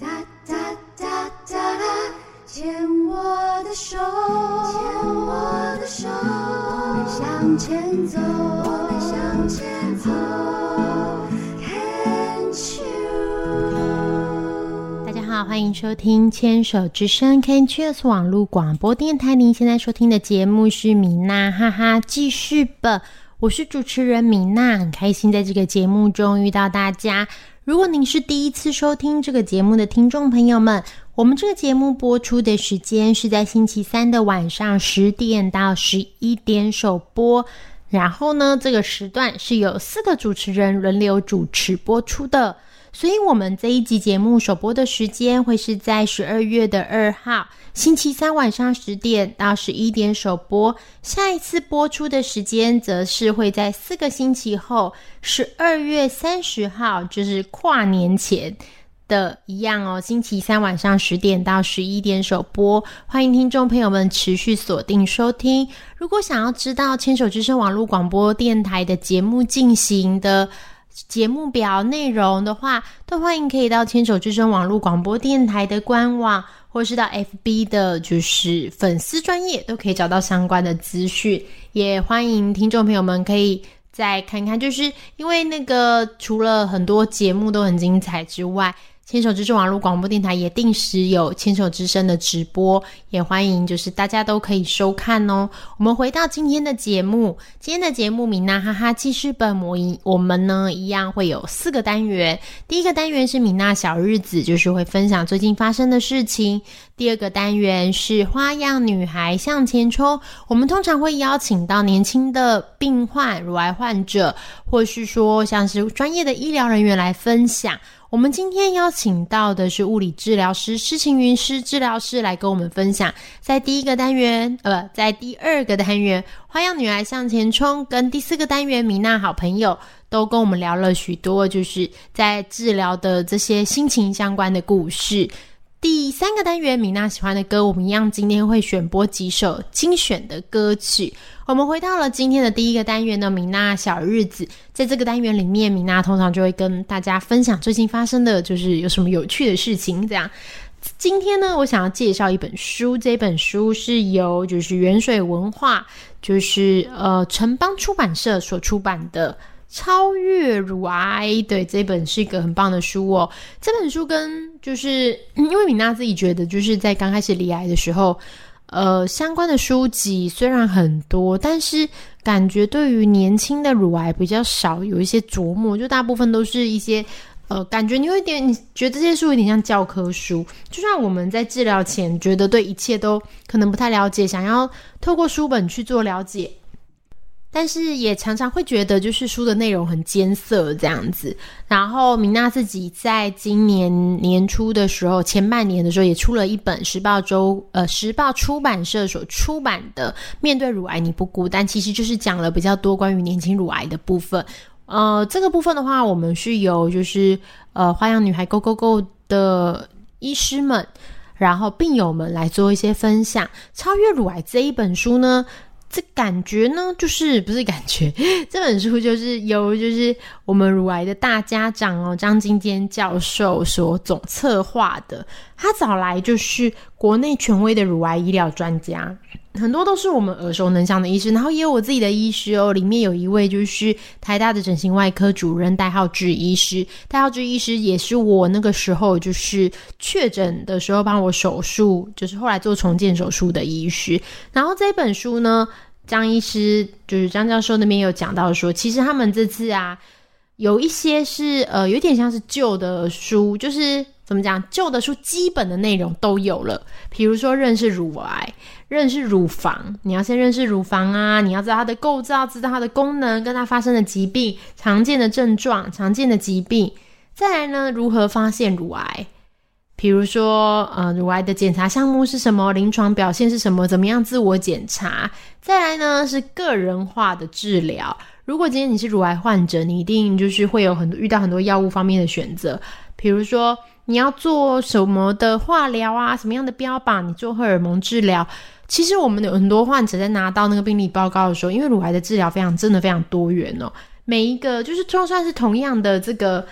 哒哒哒哒哒，牵我的手，牵我的手，我们向前走，我们向前走。Can't you？大家好，欢迎收听牵手之声 Can Cheers 网络广播电台。您现在收听的节目是米娜哈哈记事本，我是主持人米娜，很开心在这个节目中遇到大家。如果您是第一次收听这个节目的听众朋友们，我们这个节目播出的时间是在星期三的晚上十点到十一点首播。然后呢，这个时段是由四个主持人轮流主持播出的。所以，我们这一集节目首播的时间会是在十二月的二号星期三晚上十点到十一点首播。下一次播出的时间则是会在四个星期后，十二月三十号，就是跨年前的一样哦。星期三晚上十点到十一点首播，欢迎听众朋友们持续锁定收听。如果想要知道牵手之声网络广播电台的节目进行的，节目表内容的话，都欢迎可以到牵手之声网络广播电台的官网，或是到 FB 的，就是粉丝专业，都可以找到相关的资讯。也欢迎听众朋友们可以再看看，就是因为那个除了很多节目都很精彩之外。牵手之声网络广播电台也定时有牵手之声的直播，也欢迎就是大家都可以收看哦。我们回到今天的节目，今天的节目米娜哈哈记事本模一，我们呢一样会有四个单元。第一个单元是米娜小日子，就是会分享最近发生的事情。第二个单元是花样女孩向前冲，我们通常会邀请到年轻的病患、乳癌患者，或是说像是专业的医疗人员来分享。我们今天邀请到的是物理治疗师施晴云师治疗师来跟我们分享，在第一个单元，呃，在第二个单元《花样女孩向前冲》跟第四个单元《米娜好朋友》，都跟我们聊了许多，就是在治疗的这些心情相关的故事。第三个单元，米娜喜欢的歌，我们一样今天会选播几首精选的歌曲。我们回到了今天的第一个单元呢，米娜小日子。在这个单元里面，米娜通常就会跟大家分享最近发生的就是有什么有趣的事情。这样，今天呢，我想要介绍一本书，这本书是由就是远水文化，就是呃城邦出版社所出版的。超越乳癌，对这本是一个很棒的书哦。这本书跟就是因为米娜自己觉得，就是在刚开始离癌的时候，呃，相关的书籍虽然很多，但是感觉对于年轻的乳癌比较少有一些琢磨，就大部分都是一些呃，感觉你有一点，你觉得这些书有点像教科书，就像我们在治疗前觉得对一切都可能不太了解，想要透过书本去做了解。但是也常常会觉得，就是书的内容很艰涩这样子。然后米娜自己在今年年初的时候，前半年的时候也出了一本《时报周》呃，《时报出版社》所出版的《面对乳癌你不孤单》，其实就是讲了比较多关于年轻乳癌的部分。呃，这个部分的话，我们是由就是呃花样女孩 Go Go Go 的医师们，然后病友们来做一些分享。超越乳癌这一本书呢？这感觉呢，就是不是感觉？这本书就是由就是我们乳癌的大家长哦，张金坚教授所总策划的。他找来就是国内权威的乳癌医疗专家，很多都是我们耳熟能详的医师，然后也有我自己的医师哦。里面有一位就是台大的整形外科主任代浩志医师，代浩志医师也是我那个时候就是确诊的时候帮我手术，就是后来做重建手术的医师。然后这本书呢，张医师就是张教授那边有讲到说，其实他们这次啊，有一些是呃有点像是旧的书，就是。怎么讲？旧的书基本的内容都有了，比如说认识乳癌、认识乳房，你要先认识乳房啊，你要知道它的构造，知道它的功能，跟它发生的疾病、常见的症状、常见的疾病。再来呢，如何发现乳癌？比如说，呃，乳癌的检查项目是什么？临床表现是什么？怎么样自我检查？再来呢，是个人化的治疗。如果今天你是乳癌患者，你一定就是会有很多遇到很多药物方面的选择，比如说。你要做什么的化疗啊？什么样的标靶？你做荷尔蒙治疗？其实我们有很多患者在拿到那个病历报告的时候，因为乳癌的治疗非常真的非常多元哦。每一个就是就算是同样的这个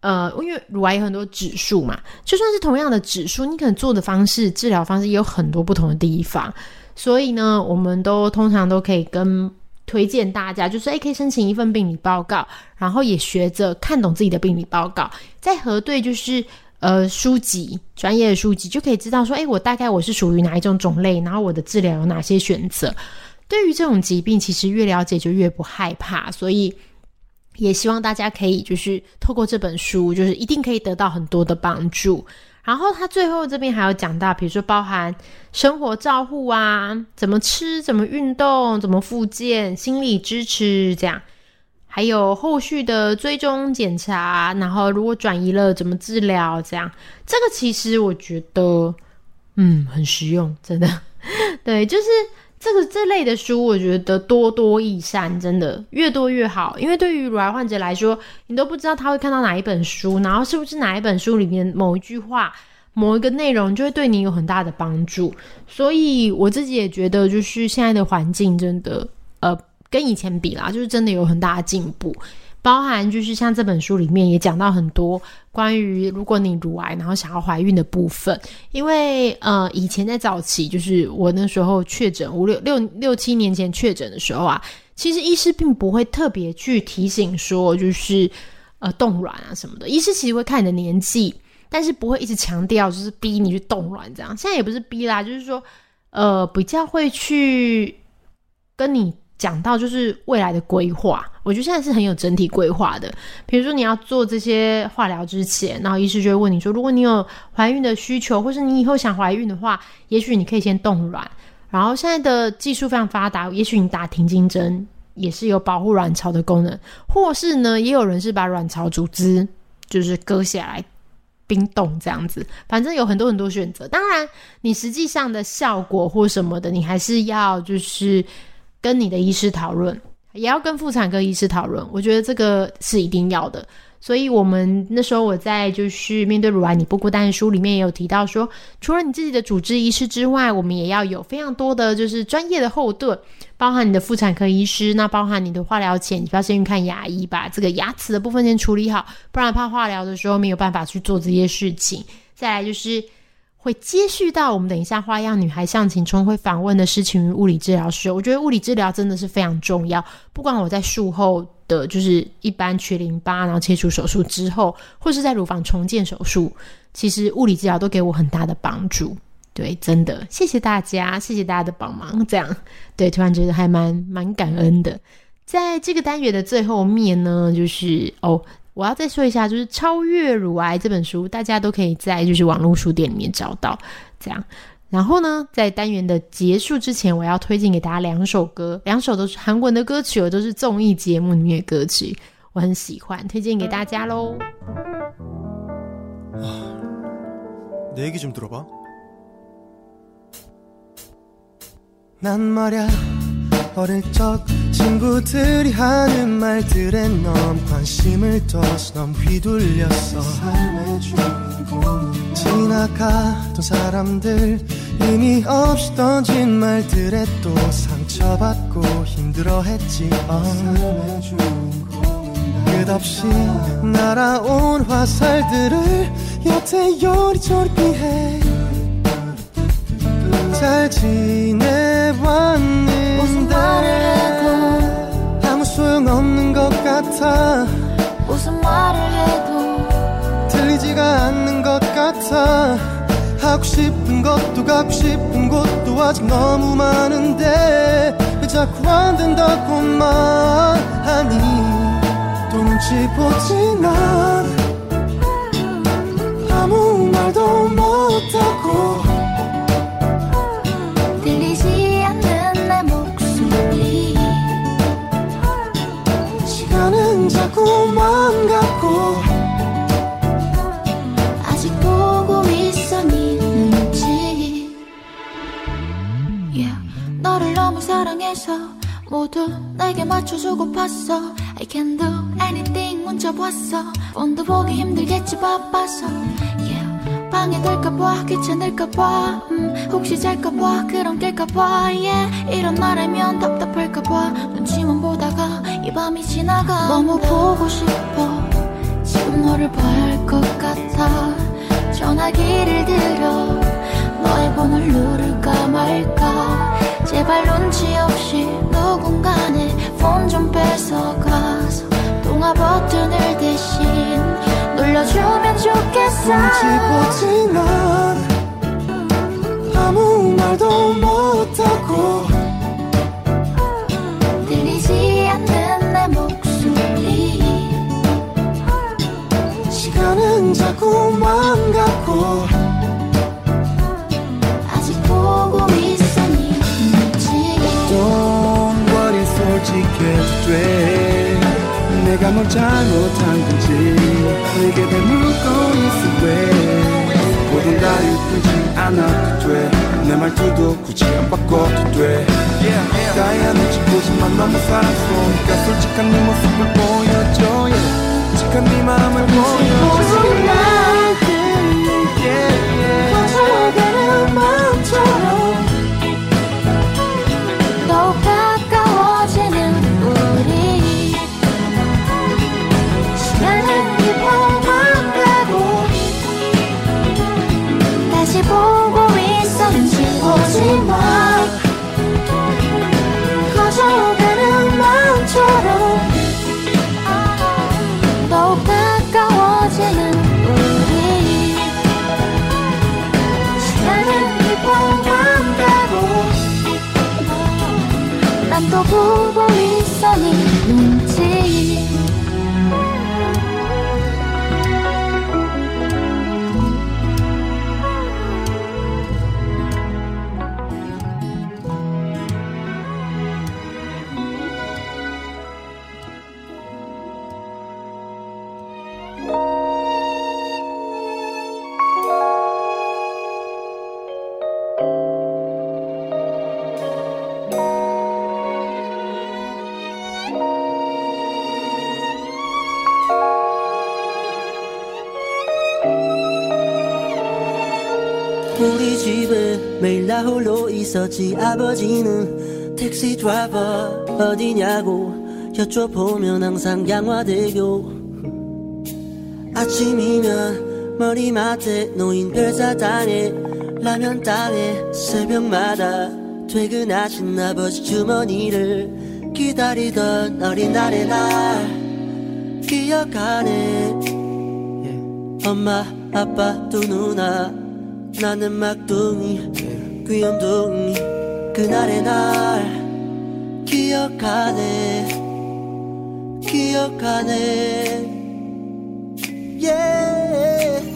呃，因为乳癌有很多指数嘛，就算是同样的指数，你可能做的方式、治疗方式也有很多不同的地方。所以呢，我们都通常都可以跟推荐大家，就是诶，可以申请一份病理报告，然后也学着看懂自己的病理报告，再核对就是呃书籍专业的书籍，就可以知道说，诶，我大概我是属于哪一种种类，然后我的治疗有哪些选择。对于这种疾病，其实越了解就越不害怕，所以。也希望大家可以就是透过这本书，就是一定可以得到很多的帮助。然后他最后这边还有讲到，比如说包含生活照护啊，怎么吃、怎么运动、怎么复健、心理支持这样，还有后续的追踪检查，然后如果转移了怎么治疗这样。这个其实我觉得，嗯，很实用，真的。对，就是。这个这类的书，我觉得多多益善，真的越多越好。因为对于乳癌患者来说，你都不知道他会看到哪一本书，然后是不是哪一本书里面某一句话、某一个内容，就会对你有很大的帮助。所以我自己也觉得，就是现在的环境真的，呃，跟以前比啦，就是真的有很大的进步。包含就是像这本书里面也讲到很多关于如果你乳癌然后想要怀孕的部分，因为呃以前在早期就是我那时候确诊五六六六七年前确诊的时候啊，其实医师并不会特别去提醒说就是呃冻卵啊什么的，医师其实会看你的年纪，但是不会一直强调就是逼你去冻卵这样。现在也不是逼啦，就是说呃比较会去跟你。讲到就是未来的规划，我觉得现在是很有整体规划的。比如说你要做这些化疗之前，然后医师就会问你说，如果你有怀孕的需求，或是你以后想怀孕的话，也许你可以先冻卵。然后现在的技术非常发达，也许你打停经针也是有保护卵巢的功能，或是呢，也有人是把卵巢组织就是割下来冰冻这样子。反正有很多很多选择。当然，你实际上的效果或什么的，你还是要就是。跟你的医师讨论，也要跟妇产科医师讨论。我觉得这个是一定要的。所以，我们那时候我在就是面对乳癌你不孤单书里面也有提到说，除了你自己的主治医师之外，我们也要有非常多的就是专业的后盾，包含你的妇产科医师，那包含你的化疗前，你不要先去看牙医，把这个牙齿的部分先处理好，不然怕化疗的时候没有办法去做这些事情。再来就是。会接续到我们等一下花样女孩向晴冲会访问的事情物理治疗师。我觉得物理治疗真的是非常重要。不管我在术后的，就是一般取淋巴然后切除手术之后，或是在乳房重建手术，其实物理治疗都给我很大的帮助。对，真的谢谢大家，谢谢大家的帮忙。这样，对，突然觉得还蛮蛮感恩的。在这个单元的最后面呢，就是哦。我要再说一下，就是《超越乳癌》这本书，大家都可以在就是网络书店里面找到。这样，然后呢，在单元的结束之前，我要推荐给大家两首歌，两首都是韩文的歌曲，都是综艺节目里面的歌曲，我很喜欢，推荐给大家喽。내얘기좀들어봐난말야 어릴 적 친구들이 하는 말들에 너무 관심을 둬서 너무 휘둘렸어. 지나가던 사람들 의미 없이 던진 말들에 또 상처받고 힘들어했지. 어. 끝없이 날아온 화살들을 여태 요리조리 피해. 잘 지내 하고 싶은 것도 가고 싶은 곳도 아직 너무 많은데 왜 자꾸 안 된다고만 하니? 또 눈치 보지 난 아무 말도 못하고 사랑해서 모두 나에게 맞춰주고 봤어. I can do anything 문자 봤어. 폰도 보기 힘들겠지 바빠서. Yeah. 방해될까봐 귀찮을까봐. 음, 혹시 잘까봐 그럼 깰까봐. Yeah. 이런 날이면 답답할까봐. 눈치만 보다가 이 밤이 지나가. 너무 보고 싶어. 지금 너를 봐야 할 것 같아. 전화기를 들어. 너의 번호를 누를까 말까 제발 눈치 없이 누군가 내 폰 좀 뺏어가서 통화 버튼을 대신 눌러주면 좋겠어. 눈치 보지만 아무 말도 못 굳이 안 바꿔도 돼. 나야 눈치 보지만 너무 사랑스러우니까 솔직한 네 모습을 보여줘. Yeah. 솔직한 네 마음을 보여줘 as irmãs. 매일 나 홀로 있었지. 아버지는 택시 드라이버 어디냐고 여쭤보면 항상 양화대교. 아침이면 머리맡에 놓인 별사탕에 라면 땅에 새벽마다 퇴근하신 아버지 주머니를 기다리던 어린 날의 날. 기억하네. 예. 엄마 아빠 두 누나 나는 막둥이 귀염둥이 그날의 날 기억하네 기억하네. Yeah.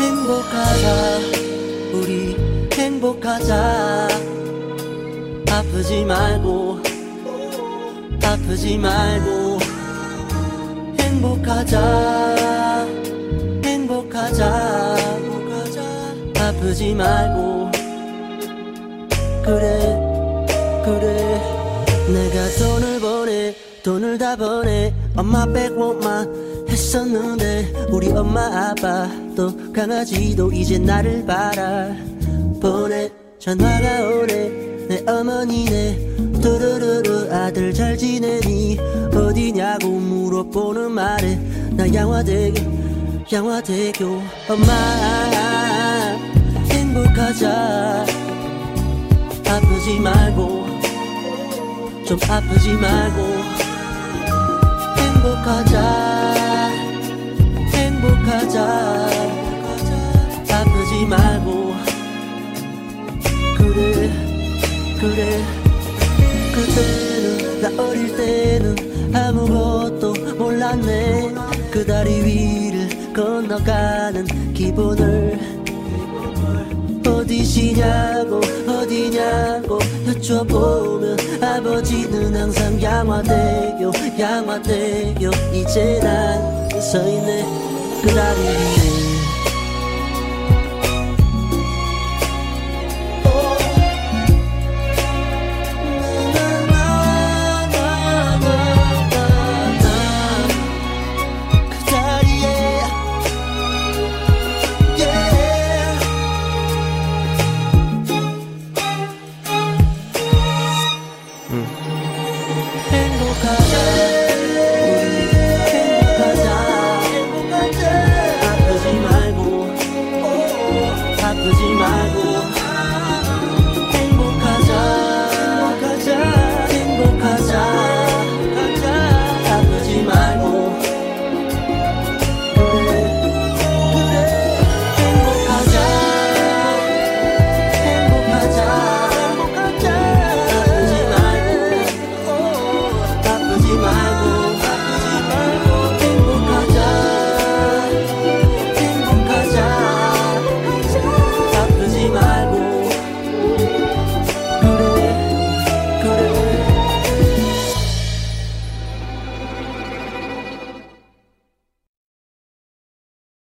행복하자 우리 행복하자. 아프지 말고 아프지 말고. 행복하자 행복하자. 아프지 말고 그래 그래. 내가 돈을 보내 돈을 다 보내. 엄마 빼고만 했었는데 우리 엄마 아빠도 강아지도 이제 나를 바라. 보내 전화가 오네. 내 어머니네. 뚜루루루 아들 잘 지내니 어디냐고 물어보는 말에 나 양화대교 양화대교. 엄마 아프지 말고 좀 아프지 말고 행복하자 행복하자 아프지 말고. 그래 그래 그때는 나 어릴 때는 아무것도 몰랐네. 그 다리 위를 건너가는 기분을 어디시냐고 어디냐고 여쭤보면 아버지는 항상 양화대교 양화대교. 이제 난 서있네 그 다리 위에